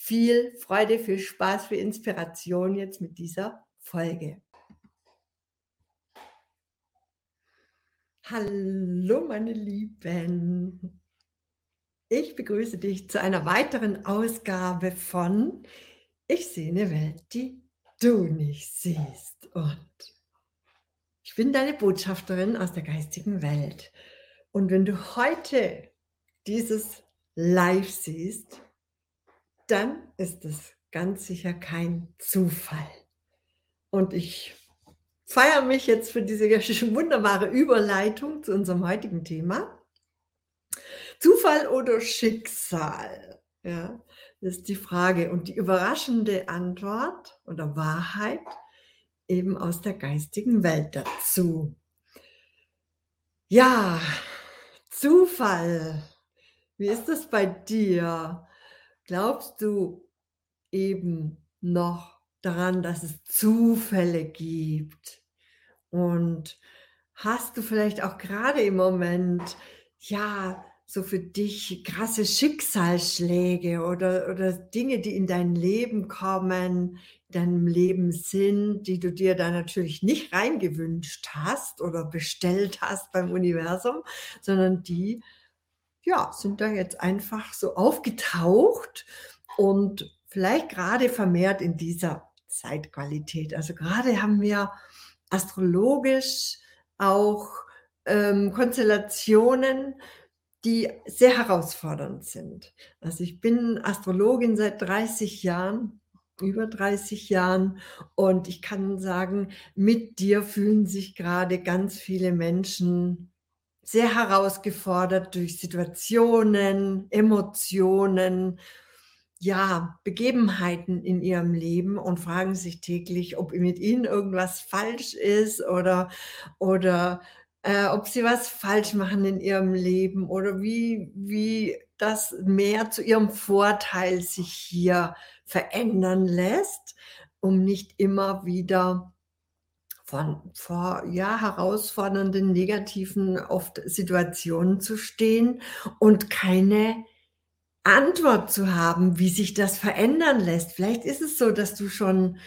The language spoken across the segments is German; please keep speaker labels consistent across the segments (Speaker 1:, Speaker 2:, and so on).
Speaker 1: viel Freude, viel Spaß, viel Inspiration jetzt mit dieser Folge. Hallo meine Lieben. Ich begrüße dich zu einer weiteren Ausgabe von Ich sehe eine Welt, die du nicht siehst. Und ich bin deine Botschafterin aus der geistigen Welt. Und wenn du heute dieses Live siehst, dann ist es ganz sicher kein Zufall. Und ich feiere mich jetzt für diese wunderbare Überleitung zu unserem heutigen Thema. Zufall oder Schicksal? Ja, das ist die Frage. Und die überraschende Antwort oder Wahrheit eben aus der geistigen Welt dazu. Ja, Zufall. Wie ist das bei dir? Glaubst du eben noch daran, dass es Zufälle gibt? Und hast du vielleicht auch gerade im Moment, ja, so für dich krasse Schicksalsschläge oder, oder Dinge, die in dein Leben kommen, in deinem Leben sind, die du dir da natürlich nicht reingewünscht hast oder bestellt hast beim Universum, sondern die ja, sind da jetzt einfach so aufgetaucht und vielleicht gerade vermehrt in dieser Zeitqualität. Also gerade haben wir astrologisch auch ähm, Konstellationen, die sehr herausfordernd sind. Also ich bin Astrologin seit 30 Jahren, über 30 Jahren und ich kann sagen, mit dir fühlen sich gerade ganz viele Menschen sehr herausgefordert durch Situationen, Emotionen, ja, Begebenheiten in ihrem Leben und fragen sich täglich, ob mit ihnen irgendwas falsch ist oder, oder äh, ob sie was falsch machen in ihrem Leben oder wie, wie das mehr zu ihrem Vorteil sich hier verändern lässt, um nicht immer wieder von vor ja, herausfordernden, negativen oft Situationen zu stehen und keine Antwort zu haben, wie sich das verändern lässt. Vielleicht ist es so, dass du schon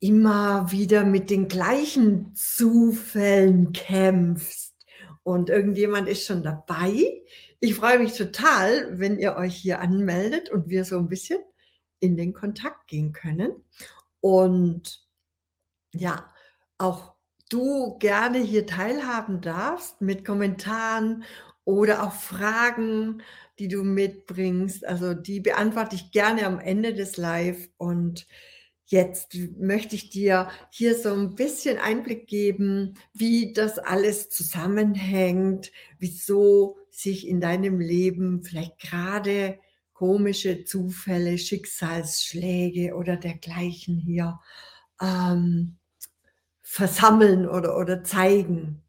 Speaker 1: immer wieder mit den gleichen Zufällen kämpfst und irgendjemand ist schon dabei. Ich freue mich total, wenn ihr euch hier anmeldet und wir so ein bisschen in den Kontakt gehen können. Und ja, auch du gerne hier teilhaben darfst mit Kommentaren oder auch Fragen, die du mitbringst. Also die beantworte ich gerne am Ende des Live. Und jetzt möchte ich dir hier so ein bisschen Einblick geben, wie das alles zusammenhängt, wieso sich in deinem Leben vielleicht gerade komische Zufälle, Schicksalsschläge oder dergleichen hier ähm, versammeln oder, oder zeigen.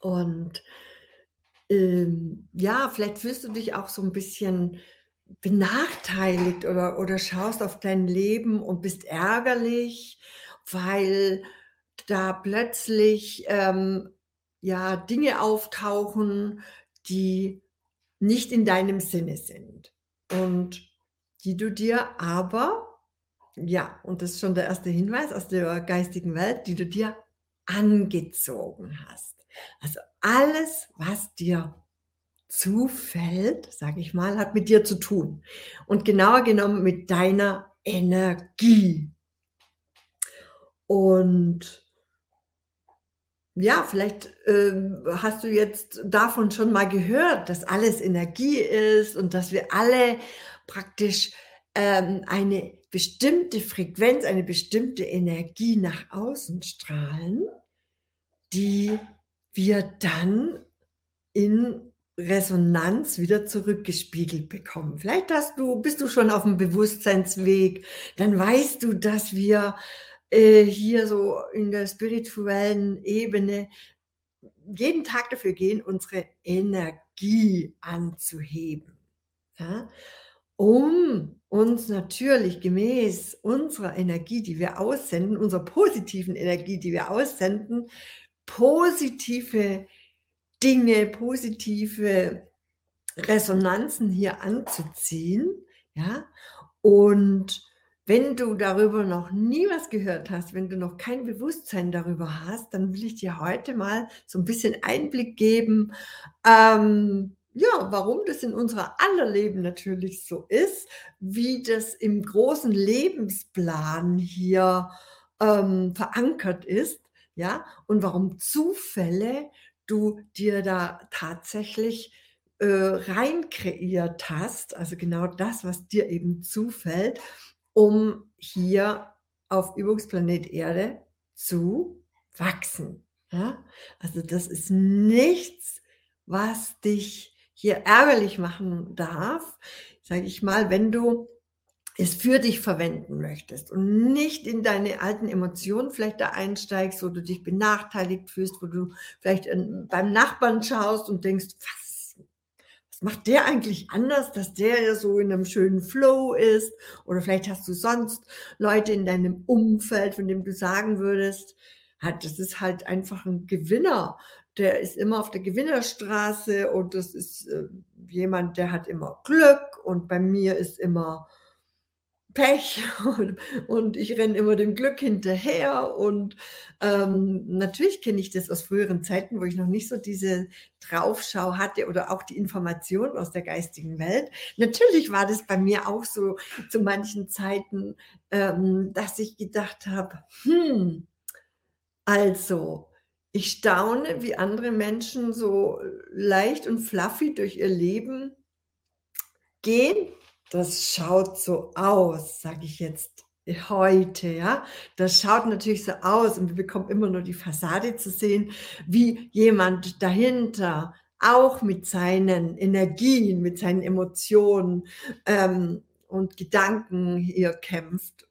Speaker 1: Und ähm, ja, vielleicht fühlst du dich auch so ein bisschen benachteiligt oder, oder schaust auf dein Leben und bist ärgerlich, weil da plötzlich ähm, ja Dinge auftauchen, die nicht in deinem Sinne sind und die du dir aber ja, und das ist schon der erste Hinweis aus der geistigen Welt, die du dir angezogen hast. Also alles, was dir zufällt, sage ich mal, hat mit dir zu tun. Und genauer genommen mit deiner Energie. Und ja, vielleicht äh, hast du jetzt davon schon mal gehört, dass alles Energie ist und dass wir alle praktisch ähm, eine bestimmte Frequenz, eine bestimmte Energie nach außen strahlen, die wir dann in Resonanz wieder zurückgespiegelt bekommen. Vielleicht hast du, bist du schon auf dem Bewusstseinsweg, dann weißt du, dass wir äh, hier so in der spirituellen Ebene jeden Tag dafür gehen, unsere Energie anzuheben, ja? Um uns natürlich gemäß unserer Energie, die wir aussenden, unserer positiven Energie, die wir aussenden, positive Dinge, positive Resonanzen hier anzuziehen, ja? Und wenn du darüber noch nie was gehört hast, wenn du noch kein Bewusstsein darüber hast, dann will ich dir heute mal so 'n bisschen Einblick geben, ähm, ja, warum das in unserer aller Leben natürlich so ist, wie das im großen Lebensplan hier, ähm, verankert ist, ja, und warum Zufälle du dir da tatsächlich, äh, rein kreiert hast, also genau das, was dir eben zufällt, um hier auf Übungsplanet Erde zu wachsen, ja? Also, das ist nichts, was dich hier ärgerlich machen darf, sage ich mal, wenn du es für dich verwenden möchtest und nicht in deine alten Emotionen vielleicht da einsteigst, wo du dich benachteiligt fühlst, wo du vielleicht, beim Nachbarn schaust und denkst: „Was was macht der eigentlich anders, dass der ja so in 'nem schönen Flow ist?“ Oder vielleicht hast du sonst Leute in deinem Umfeld, von dem du sagen würdest: „Ha, das ist halt einfach 'n Gewinner. Der ist immer auf der Gewinnerstraße und das ist, äh, jemand, der hat immer Glück und bei mir ist immer Pech und und ich renne immer dem Glück hinterher.“ Und, ähm, natürlich kenne ich das aus früheren Zeiten, wo ich noch nicht so diese Draufschau hatte oder auch die Information aus der geistigen Welt. Natürlich war das bei mir auch so zu manchen Zeiten, ähm, dass ich gedacht habe: „Hm, also, ich staune, wie andere Menschen so leicht und fluffy durch ihr Leben gehen. Das schaut so aus, sage ich jetzt heute, ja? Das schaut natürlich so aus und wir bekommen immer nur die Fassade zu sehen, wie jemand dahinter auch mit seinen Energien, mit seinen Emotionen, ähm, und Gedanken hier kämpft.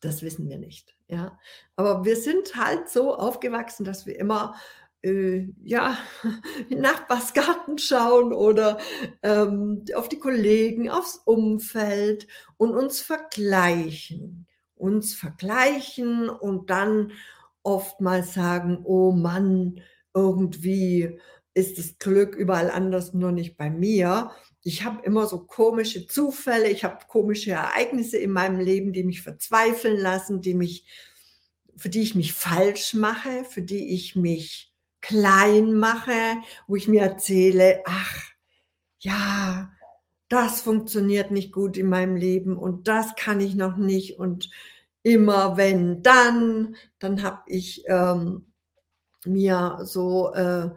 Speaker 1: Das wissen wir nicht, ja? Aber wir sind halt so aufgewachsen, dass wir immer, äh, ja, in Nachbarsgarten schauen oder, ähm, auf die Kollegen, aufs Umfeld und uns vergleichen. Uns vergleichen und dann oftmals sagen: „Oh Mann, irgendwie ist das Glück überall anders, nur nicht bei mir.“ Ich habe immer so komische Zufälle, ich habe komische Ereignisse in meinem Leben, die mich verzweifeln lassen, die mich für die ich mich falsch mache, für die ich mich klein mache, wo ich mir erzähle: „Ach, ja, das funktioniert nicht gut in meinem Leben und das kann ich noch nicht und immer wenn, dann.“ Dann habe ich, ähm, mir so, äh,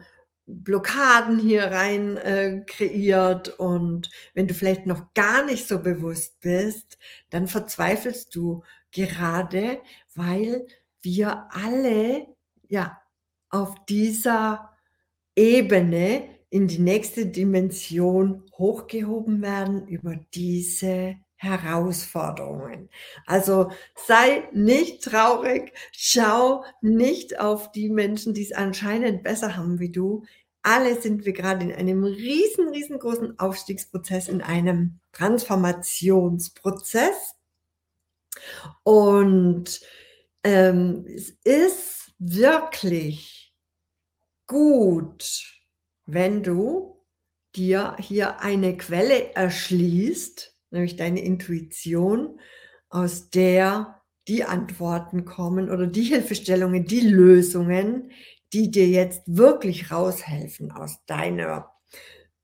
Speaker 1: Blockaden hier rein, äh, kreiert und wenn du vielleicht noch gar nicht so bewusst bist, dann verzweifelst du gerade, weil wir alle, ja, auf dieser Ebene in die nächste Dimension hochgehoben werden über diese Herausforderungen. Also, sei nicht traurig, schau nicht auf die Menschen, die's anscheinend besser haben wie du. Alle sind wir grade in einem riesen, riesengroßen Aufstiegsprozess, in einem Transformationsprozess. Und, ähm, es ist wirklich gut, wenn du dir hier eine Quelle erschließt, nämlich deine Intuition, aus der die Antworten kommen oder die Hilfestellungen, die Lösungen, die dir jetzt wirklich raushelfen aus deiner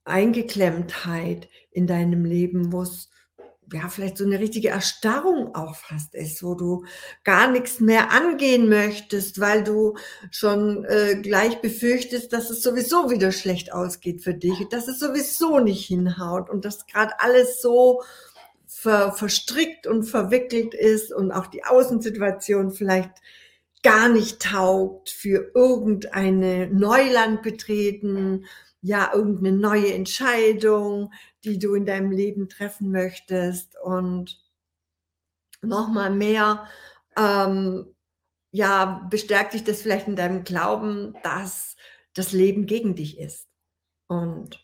Speaker 1: Eingeklemmtheit in deinem Leben, wo's, ja, vielleicht so 'ne richtige Erstarrung auch fast ist, wo du gar nix mehr angehen möchtest, weil du schon, äh, gleich befürchtest, dass es sowieso wieder schlecht ausgeht für dich, dass es sowieso nicht hinhaut und dass grad alles so ver verstrickt und verwickelt ist und auch die Außensituation vielleicht gar nicht taugt für irgendeine Neuland betreten, ja, irgend 'ne neue Entscheidung, die du in deinem Leben treffen möchtest und noch mal mehr, ähm, ja, bestärkt dich das vielleicht in deinem Glauben, dass das Leben gegen dich ist. Und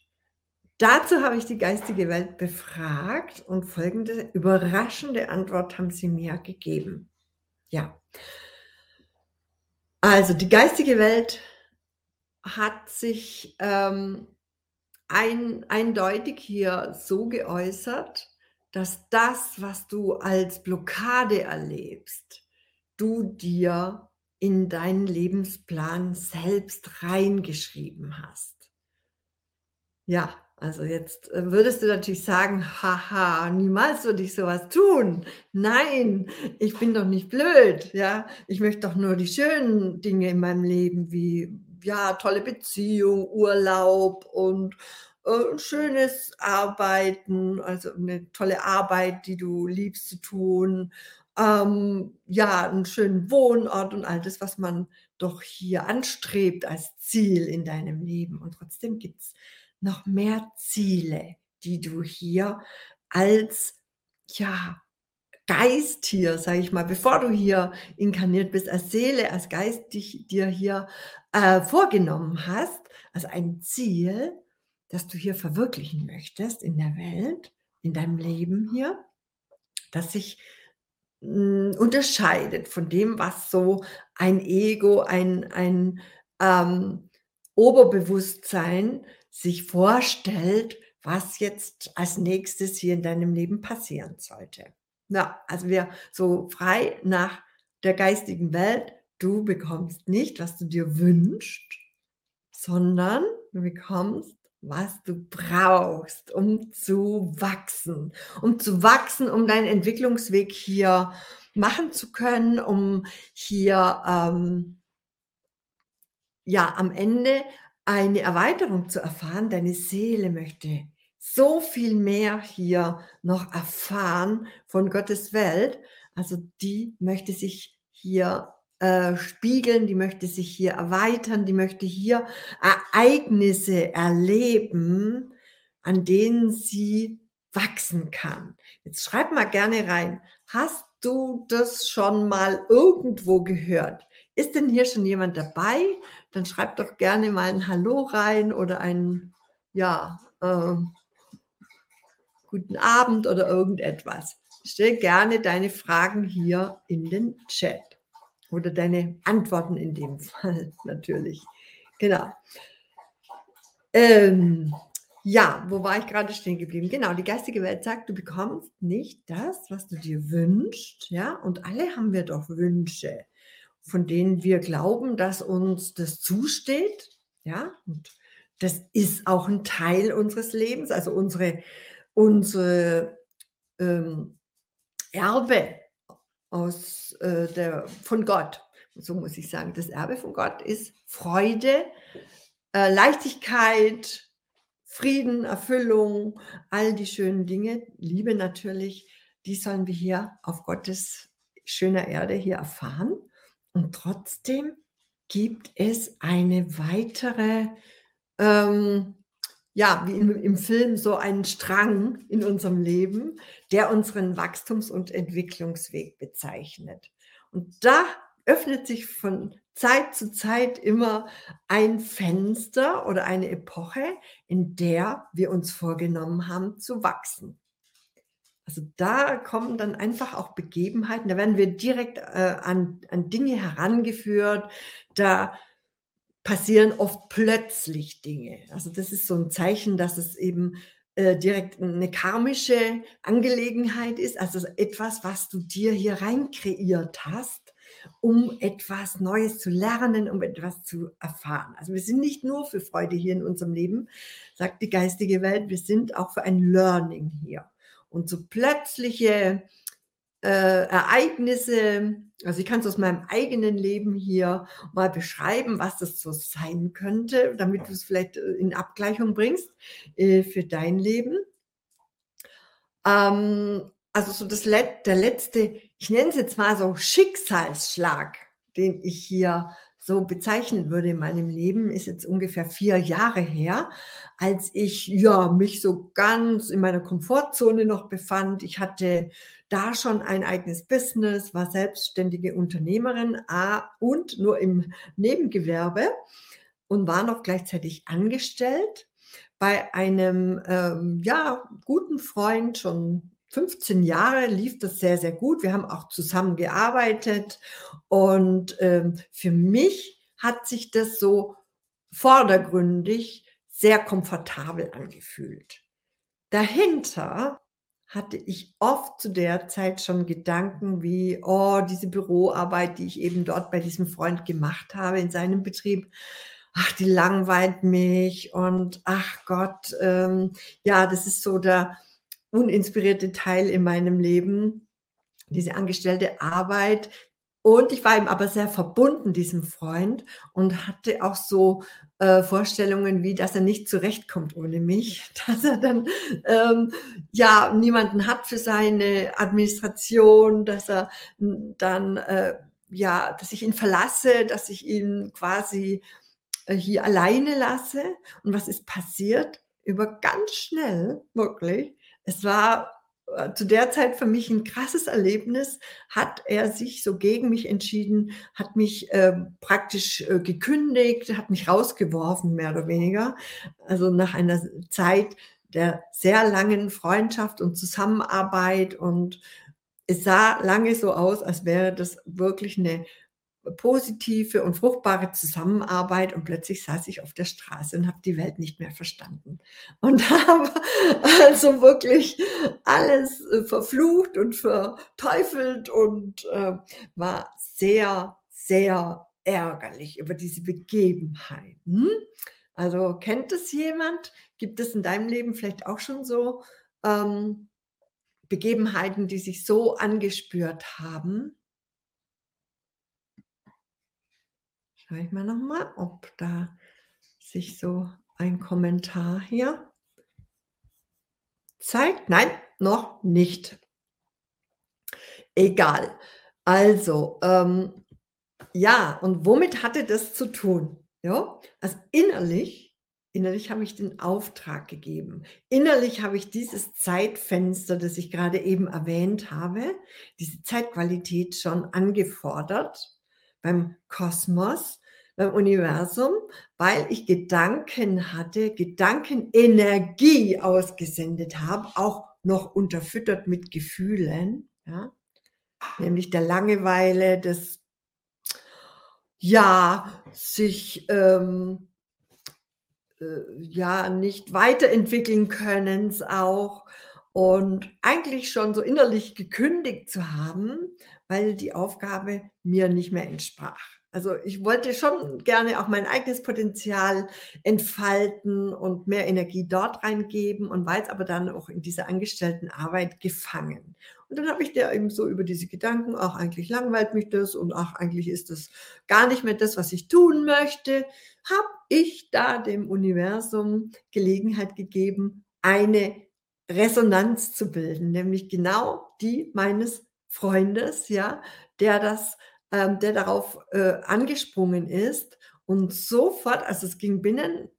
Speaker 1: dazu habe ich die geistige Welt befragt und folgende überraschende Antwort haben sie mir gegeben. Ja. Also die geistige Welt hat sich ähm, ein, eindeutig hier so geäußert, dass das, was du als Blockade erlebst, du dir in deinen Lebensplan selbst reingeschrieben hast. Ja, also jetzt äh, würdest du natürlich sagen, haha, niemals würde ich sowas tun. Nein, ich bin doch nicht blöd, ja. Ich möchte doch nur die schönen Dinge in meinem Leben wie ja, tolle Beziehung, Urlaub und äh, schönes Arbeiten, also eine tolle Arbeit, die du liebst zu tun. Ähm, ja, einen schönen Wohnort und all das, was man doch hier anstrebt als Ziel in deinem Leben. Und trotzdem gibt es noch mehr Ziele, die du hier als, ja, Geist hier, sage ich mal, bevor du hier inkarniert bist, als Seele, als Geist dich, dir hier äh, vorgenommen hast, also ein Ziel, das du hier verwirklichen möchtest in der Welt, in deinem Leben hier, das sich mh, hm, unterscheidet von dem, was so ein Ego, ein, ein ähm, Oberbewusstsein sich vorstellt, was jetzt als nächstes hier in deinem Leben passieren sollte. Na, also wir so frei nach der geistigen Welt, du bekommst nicht, was du dir wünschst, sondern du bekommst, was du brauchst, um zu wachsen. Um zu wachsen, um deinen Entwicklungsweg hier machen zu können, um hier ähm, ja am Ende eine Erweiterung zu erfahren. Deine Seele möchte so viel mehr hier noch erfahren von Gottes Welt. Also die möchte sich hier äh, spiegeln, die möchte sich hier erweitern, die möchte hier Ereignisse erleben, an denen sie wachsen kann. Jetzt schreib mal gerne rein, hast du das schon mal irgendwo gehört? Ist denn hier schon jemand dabei? Dann schreib doch gerne mal ein Hallo rein oder ein, ja, äh, guten Abend oder irgendetwas. Stell gerne deine Fragen hier in den Chat oder deine Antworten in dem Fall natürlich. Genau. Ähm, ja, wo war ich gerade stehen geblieben? Genau, die geistige Welt sagt, du bekommst nicht das, was du dir wünschst, ja, und alle haben wir doch Wünsche, von denen wir glauben, dass uns das zusteht, ja, und das ist auch ein Teil unseres Lebens, also unsere unsere ähm, Erbe aus, äh, der, von Gott. So muss ich sagen, das Erbe von Gott ist Freude, äh, Leichtigkeit, Frieden, Erfüllung, all die schönen Dinge, Liebe natürlich, die sollen wir hier auf Gottes schöner Erde hier erfahren. Und trotzdem gibt es eine weitere ähm, ja, wie im, im Film so einen Strang in unserem Leben, der unseren Wachstums- und Entwicklungsweg bezeichnet. Und da öffnet sich von Zeit zu Zeit immer ein Fenster oder eine Epoche, in der wir uns vorgenommen haben zu wachsen. Also da kommen dann einfach auch Begebenheiten, da werden wir direkt äh, an, an Dinge herangeführt, da passieren oft plötzlich Dinge. Also das ist so ein Zeichen, dass es eben äh, direkt eine karmische Angelegenheit ist, also etwas, was du dir hier rein kreiert hast, um etwas Neues zu lernen, um etwas zu erfahren. Also wir sind nicht nur für Freude hier in unserem Leben, sagt die geistige Welt, wir sind auch für ein Learning hier. Und so plötzliche äh, Ereignisse, also ich kann es aus meinem eigenen Leben hier mal beschreiben, was das so sein könnte, damit du es vielleicht äh, in Abgleichung bringst äh, für dein Leben. Ähm, also so das Let der letzte, ich nenne es jetzt mal so Schicksalsschlag, den ich hier so bezeichnen würde in meinem Leben, ist jetzt ungefähr vier Jahre her, als ich ja mich so ganz in meiner Komfortzone noch befand. Ich hatte da schon ein eigenes Business, war selbstständige Unternehmerin ah, und nur im Nebengewerbe und war noch gleichzeitig angestellt bei einem ähm, ja, guten Freund schon 15 Jahre lief das sehr, sehr gut. Wir haben auch zusammen gearbeitet und ähm, für mich hat sich das so vordergründig sehr komfortabel angefühlt. Dahinter hatte ich oft zu der Zeit schon Gedanken wie, oh, diese Büroarbeit, die ich eben dort bei diesem Freund gemacht habe in seinem Betrieb, ach, die langweilt mich und ach Gott, ähm, ja, das ist so der uninspirierte Teil in meinem Leben, diese angestellte Arbeit. Und ich war ihm aber sehr verbunden, diesem Freund, und hatte auch so äh, Vorstellungen wie, dass er nicht zurechtkommt ohne mich, dass er dann ähm, ja niemanden hat für seine Administration, dass er dann äh, ja, dass ich ihn verlasse, dass ich ihn quasi äh, hier alleine lasse. Und was ist passiert? Über ganz schnell, wirklich, es war zu der Zeit für mich ein krasses Erlebnis, hat er sich so gegen mich entschieden, hat mich äh, praktisch äh, gekündigt, hat mich rausgeworfen, mehr oder weniger. Also nach einer Zeit der sehr langen Freundschaft und Zusammenarbeit und es sah lange so aus, als wäre das wirklich eine positive und fruchtbare Zusammenarbeit und plötzlich saß ich auf der Straße und habe die Welt nicht mehr verstanden und habe also wirklich alles äh, verflucht und verteufelt und äh, war sehr, sehr ärgerlich über diese Begebenheiten. Also kennt es jemand? Gibt es in deinem Leben vielleicht auch schon so ähm, Begebenheiten, die sich so angespürt haben? Schaue ich mal noch mal, ob da sich so ein Kommentar hier zeigt. Nein, noch nicht. Egal. Also, ähm, ja, und womit hatte das zu tun? Ja, also innerlich, innerlich habe ich den Auftrag gegeben. Innerlich habe ich dieses Zeitfenster, das ich gerade eben erwähnt habe, diese Zeitqualität schon angefordert beim Kosmos, beim Universum, weil ich Gedanken hatte, Gedankenenergie ausgesendet habe, auch noch unterfüttert mit Gefühlen, ja, nämlich der Langeweile, des ja, sich ähm, äh, ja nicht weiterentwickeln können auch und eigentlich schon so innerlich gekündigt zu haben, weil die Aufgabe mir nicht mehr entsprach. Also ich wollte schon gerne auch mein eigenes Potenzial entfalten und mehr Energie dort reingeben und war jetzt aber dann auch in dieser Angestelltenarbeit gefangen. Und dann habe ich dir eben so über diese Gedanken, auch eigentlich langweilt mich das und ach, eigentlich ist das gar nicht mehr das, was ich tun möchte, habe ich da dem Universum Gelegenheit gegeben, eine Resonanz zu bilden, nämlich genau die meines Freundes, ja, der das, ähm, der darauf äh, angesprungen ist und sofort, also es ging binnen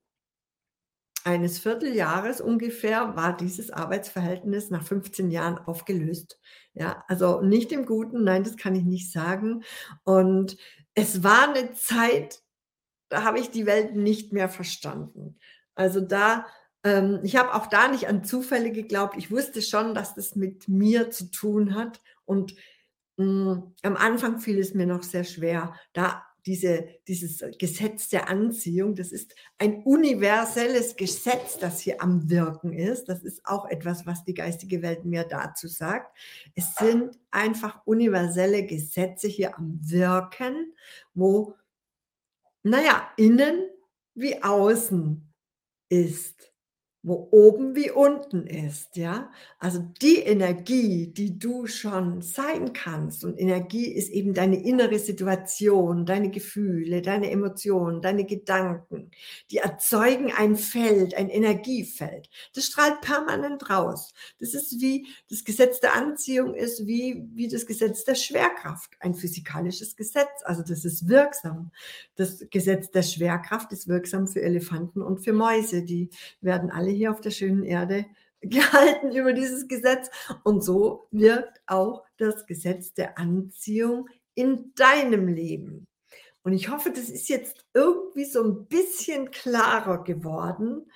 Speaker 1: eines Vierteljahres ungefähr, war dieses Arbeitsverhältnis nach 15 Jahren aufgelöst. Ja, also nicht im Guten, nein, das kann ich nicht sagen. Und es war eine Zeit, da habe ich die Welt nicht mehr verstanden. Also da ähm, ich habe auch da nicht an Zufälle geglaubt. Ich wusste schon, dass das mit mir zu tun hat und, am Anfang fiel es mir noch sehr schwer, da diese dieses Gesetz der Anziehung, das ist ein universelles Gesetz, das hier am Wirken ist. Das ist auch etwas, was die geistige Welt mir dazu sagt. Es sind einfach universelle Gesetze hier am Wirken, wo, naja, innen wie außen ist wo oben wie unten ist, ja? Also die Energie, die du schon sein kannst und Energie ist eben deine innere Situation, deine Gefühle, deine Emotionen, deine Gedanken, die erzeugen ein Feld, ein Energiefeld. Das strahlt permanent raus. Das ist wie das Gesetz der Anziehung ist wie wie das Gesetz der Schwerkraft, ein physikalisches Gesetz, also das ist wirksam. Das Gesetz der Schwerkraft ist wirksam für Elefanten und für Mäuse, die werden alle hier auf der schönen Erde gehalten über dieses Gesetz und so wirkt auch das Gesetz der Anziehung in deinem Leben. Und ich hoffe, das ist jetzt irgendwie so ein bisschen klarer geworden.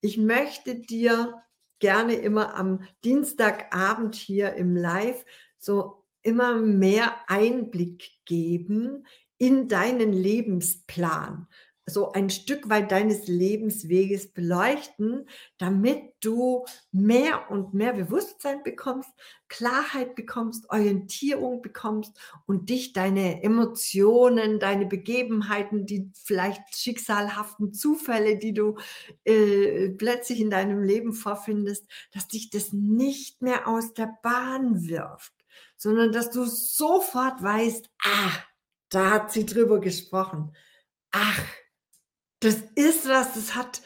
Speaker 1: Ich möchte dir gerne immer am Dienstagabend hier im Live so immer mehr Einblick geben in deinen Lebensplan so ein Stück weit deines Lebensweges beleuchten, damit du mehr und mehr Bewusstsein bekommst, Klarheit bekommst, Orientierung bekommst und dich deine Emotionen, deine Begebenheiten, die vielleicht schicksalhaften Zufälle, die du äh, plötzlich in deinem Leben vorfindest, dass dich das nicht mehr aus der Bahn wirft, sondern dass du sofort weißt, ah, da hat sie drüber gesprochen. Ach, das ist was, das hat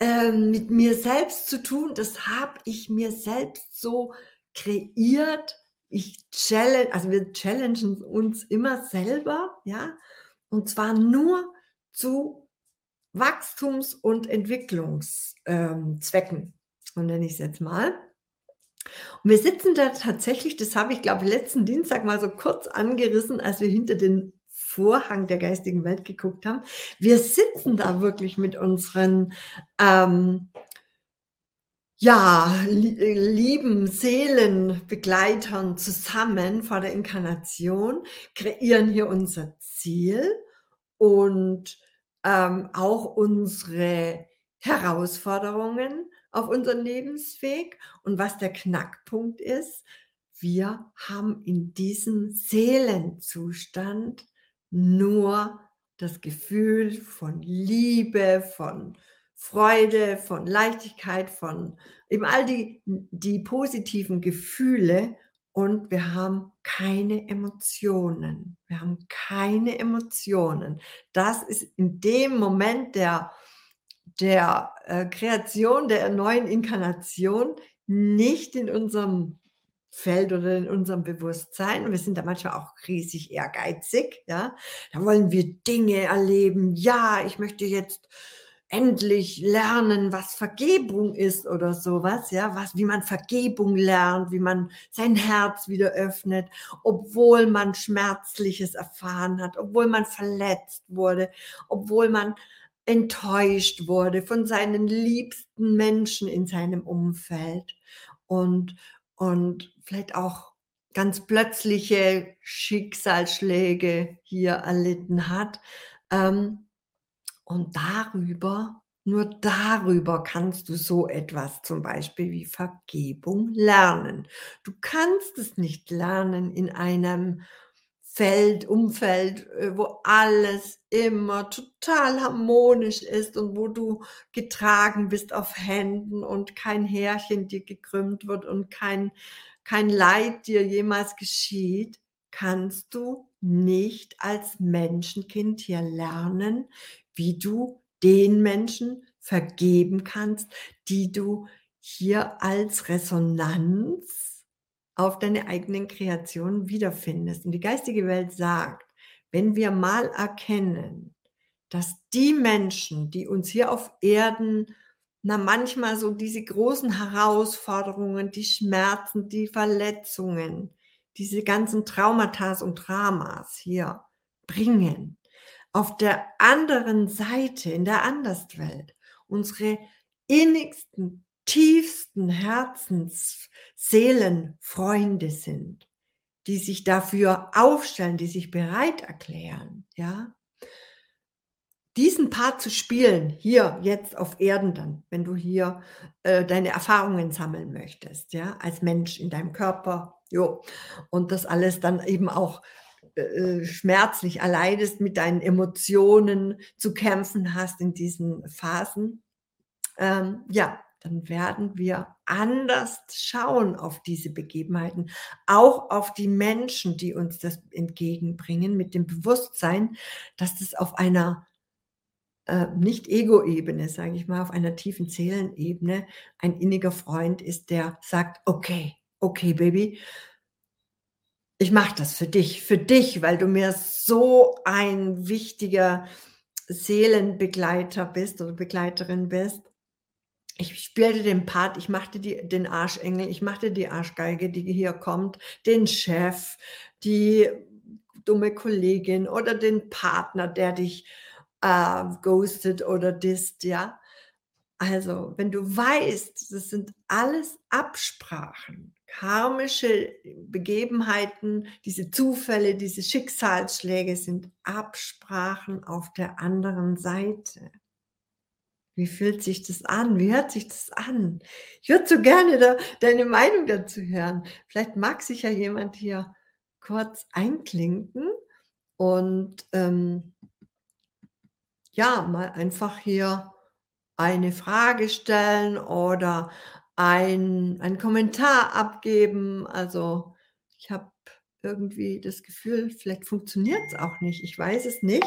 Speaker 1: ähm, mit mir selbst zu tun. Das habe ich mir selbst so kreiert. Ich challenge, also wir challengen uns immer selber, ja, und zwar nur zu Wachstums- und Entwicklungszwecken. Ähm, und nenne ich es jetzt mal. Und wir sitzen da tatsächlich, das habe ich, glaube letzten Dienstag mal so kurz angerissen, als wir hinter den Vorhang der geistigen Welt geguckt haben. Wir sitzen da wirklich mit unseren ähm, ja, lieben Seelenbegleitern zusammen vor der Inkarnation, kreieren hier unser Ziel und ähm, auch unsere Herausforderungen auf unseren Lebensweg. Und was der Knackpunkt ist, wir haben in diesem Seelenzustand nur das Gefühl von Liebe, von Freude, von Leichtigkeit, von eben all die, die positiven Gefühle und wir haben keine Emotionen. Wir haben keine Emotionen. Das ist in dem Moment der, der äh, Kreation, der neuen Inkarnation nicht in unserem Feld oder in unserem Bewusstsein. Und wir sind da manchmal auch riesig ehrgeizig. Ja, da wollen wir Dinge erleben. Ja, ich möchte jetzt endlich lernen, was Vergebung ist oder sowas, ja, was, wie man Vergebung lernt, wie man sein Herz wieder öffnet, obwohl man Schmerzliches erfahren hat, obwohl man verletzt wurde, obwohl man enttäuscht wurde von seinen liebsten Menschen in seinem Umfeld. Und, und vielleicht auch ganz plötzliche Schicksalsschläge hier erlitten hat. Ähm, und darüber, nur darüber kannst du so etwas zum Beispiel wie Vergebung lernen. Du kannst es nicht lernen in einem Feld, Umfeld, äh, wo alles immer total harmonisch ist und wo du getragen bist auf Händen und kein Härchen dir gekrümmt wird und kein, kein Leid dir jemals geschieht, kannst du nicht als Menschenkind hier lernen, wie du den Menschen vergeben kannst, die du hier als Resonanz auf deine eigenen Kreationen wiederfindest. Und die geistige Welt sagt, wenn wir mal erkennen, dass die Menschen, die uns hier auf Erden, na manchmal so diese großen Herausforderungen, die Schmerzen, die Verletzungen, diese ganzen Traumata und Dramas hier bringen, auf der anderen Seite, in der Anderswelt, unsere innigsten, tiefsten Herzens, Seelenfreunde sind, die sich dafür aufstellen, die sich bereit erklären, ja, diesen Part zu spielen, hier jetzt auf Erden dann, wenn du hier äh, deine Erfahrungen sammeln möchtest, ja, als Mensch in deinem Körper, jo, und das alles dann eben auch äh, schmerzlich erleidest, mit deinen Emotionen zu kämpfen hast in diesen Phasen. Ähm, ja, dann werden wir anders schauen auf diese Begebenheiten, auch auf die Menschen, die uns das entgegenbringen, mit dem Bewusstsein, dass das auf einer äh, nicht Ego-Ebene, sage ich mal, auf einer tiefen Seelenebene ein inniger Freund ist, der sagt, okay, okay, Baby, ich mache das für dich, für dich, weil du mir so ein wichtiger Seelenbegleiter bist oder Begleiterin bist Ich spielte den Part, ich machte die den Arschengel, ich machte die Arschgeige, die hier kommt, den Chef, die dumme Kollegin oder den Partner, der dich, äh, ghostet oder disst, ja? Also, wenn du weißt, das sind alles Absprachen, karmische Begebenheiten, diese Zufälle, diese Schicksalsschläge sind Absprachen auf der anderen Seite. Wie fühlt sich das an? Wie hört sich das an? Ich würde so gerne da deine Meinung dazu hören. Vielleicht mag sich ja jemand hier kurz einklinken und, ähm ja, mal einfach hier eine Frage stellen oder ein einen Kommentar abgeben. Also, ich habe irgendwie das Gefühl, vielleicht funktioniert's auch nicht. Ich weiß es nicht.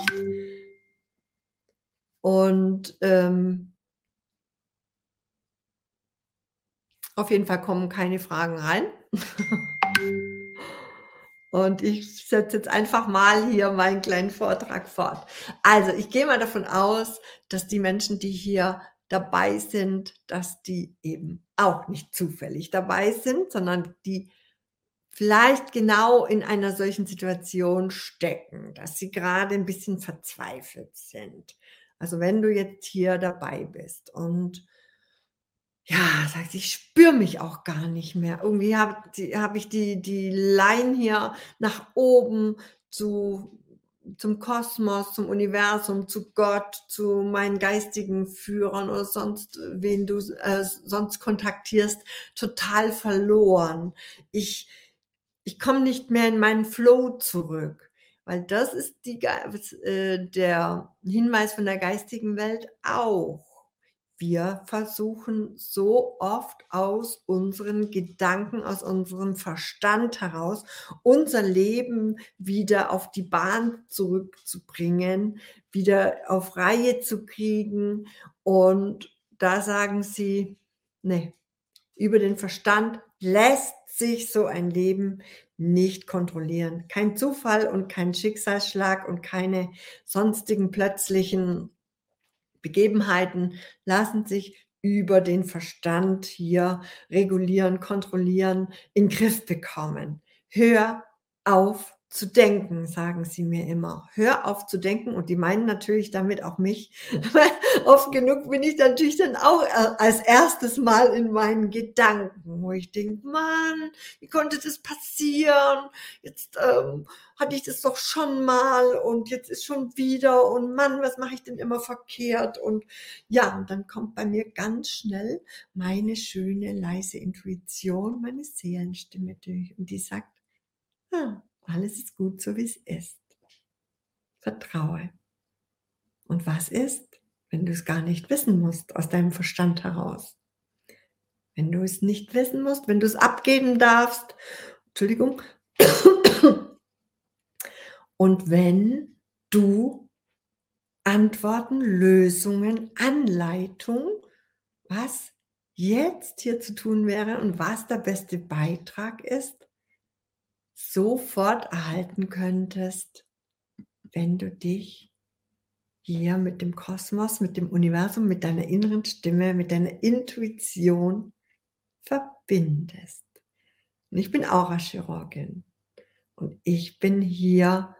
Speaker 1: Und, ähm auf jeden Fall kommen keine Fragen rein. Und ich setze jetzt einfach mal hier meinen kleinen Vortrag fort. Also, ich gehe mal davon aus, dass die Menschen, die hier dabei sind, dass die eben auch nicht zufällig dabei sind, sondern die vielleicht genau in einer solchen Situation stecken, dass sie grade 'n bisschen verzweifelt sind. Also, wenn du jetzt hier dabei bist und ja, sagst: „Ich spüre mich auch gar nicht mehr. Irgendwie habe habe ich die die Line hier nach oben zu zum Kosmos, zum Universum, zu Gott, zu meinen geistigen Führern oder sonst wen du äh, sonst kontaktierst, total verloren. Ich ich komme nicht mehr in meinen Flow zurück.“ Weil das ist die äh, der Hinweis von der geistigen Welt auch. Wir versuchen so oft aus unseren Gedanken, aus unserem Verstand heraus unser Leben wieder auf die Bahn zurückzubringen, wieder auf Reihe zu kriegen. Und da sagen sie: „Ne, über den Verstand lässt sich so ein Leben nicht kontrollieren. Kein Zufall und kein Schicksalsschlag und keine sonstigen plötzlichen Begebenheiten lassen sich über den Verstand hier regulieren, kontrollieren, in Griff bekommen. Hör auf zu denken, sagen sie mir immer. Hör auf zu denken und die meinen natürlich damit auch mich, oft genug bin ich natürlich dann auch a als 1. Mal in meinen Gedanken, wo ich denke: „Mann, wie konnte das passieren? Jetzt, ähm, hatte ich das doch schon mal und jetzt ist schon wieder und Mann, was mache ich denn immer verkehrt?“ Und ja, und dann kommt bei mir ganz schnell meine schöne, leise Intuition, meine Seelenstimme durch und die sagt: „Ah, alles ist gut, so wie's ist. Vertraue.“ Und was ist, wenn du's gar nicht wissen musst aus deinem Verstand heraus? Wenn du es nicht wissen musst, wenn du's abgeben darfst Entschuldigung. Und wenn du Antworten, Lösungen, Anleitung, was jetzt hier zu tun wäre und was der beste Beitrag ist sofort erhalten könntest, wenn du dich hier mit dem Kosmos, mit dem Universum, mit deiner inneren Stimme, mit deiner Intuition verbindest. Und ich bin Aurachirurgin und ich bin hier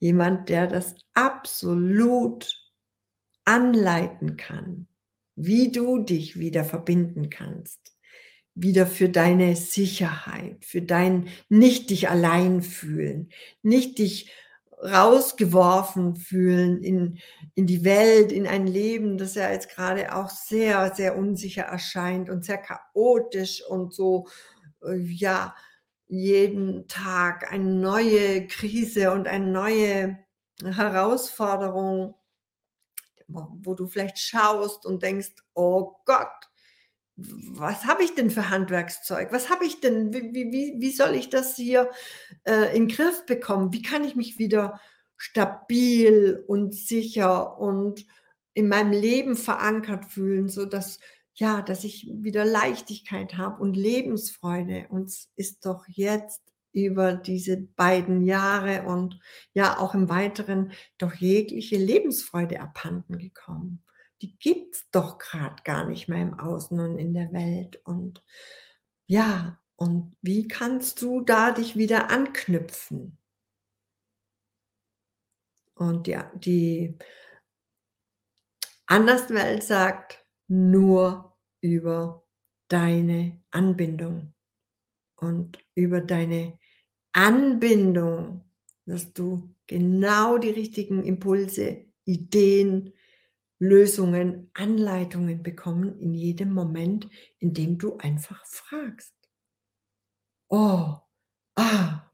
Speaker 1: jemand, der das absolut anleiten kann, wie du dich wieder verbinden kannst wieder für deine Sicherheit, für dein nicht dich allein fühlen, nicht dich rausgeworfen fühlen in in die Welt, in ein Leben, das ja jetzt grade auch sehr, sehr unsicher erscheint und sehr chaotisch und so, äh, ja, jeden Tag eine neue Krise und eine neue Herausforderung, wo du vielleicht schaust und denkst: „Oh Gott, was habe ich denn für Handwerkszeug? Was habe ich denn? Wie wie wie soll ich das hier, äh, in Griff bekommen? Wie kann ich mich wieder stabil und sicher und in meinem Leben verankert fühlen, sodass ja, dass ich wieder Leichtigkeit habe und Lebensfreude?“ Uns ist doch jetzt über diese beiden Jahre und ja auch im Weiteren doch jegliche Lebensfreude abhanden gekommen. Die gibt's doch grad gar nicht mehr im Außen und in der Welt und ja, und wie kannst du da dich wieder anknüpfen? Und ja, die Anderswelt sagt: „Nur über deine Anbindung.“ Und über deine Anbindung wirst du genau die richtigen Impulse, Ideen, Lösungen, Anleitungen bekommen in jedem Moment, in dem du einfach fragst. Oh, ah,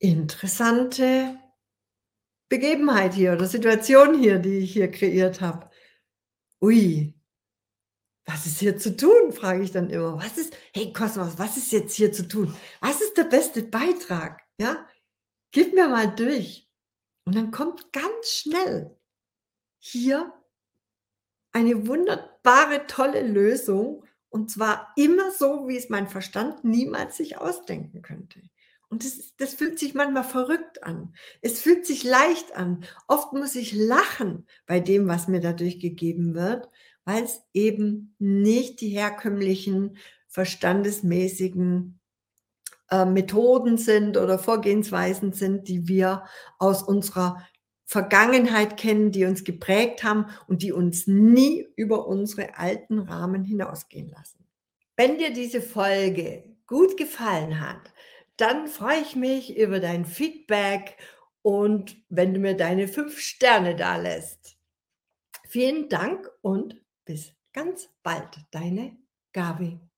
Speaker 1: interessante Begebenheit hier oder Situation hier, die ich hier kreiert habe. Ui. „Was ist hier zu tun?“, frage ich dann immer. „Was ist hey Kosmos, was ist jetzt hier zu tun? Was ist der beste Beitrag, ja? Gib mir mal durch.“ Und dann kommt ganz schnell hier eine wunderbare, tolle Lösung und zwar immer so, wie es mein Verstand niemals sich ausdenken könnte. Und das das fühlt sich manchmal verrückt an. Es fühlt sich leicht an. Oft muss ich lachen bei dem, was mir dadurch gegeben wird, weil's eben nicht die herkömmlichen verstandesmäßigen, äh, Methoden sind oder Vorgehensweisen sind, die wir aus unserer Vergangenheit kennen, die uns geprägt haben und die uns nie über unsere alten Rahmen hinausgehen lassen. Wenn dir diese Folge gut gefallen hat, dann freue ich mich über dein Feedback und wenn du mir deine 5 Sterne dalässt. Vielen Dank und bis ganz bald, deine Gabi.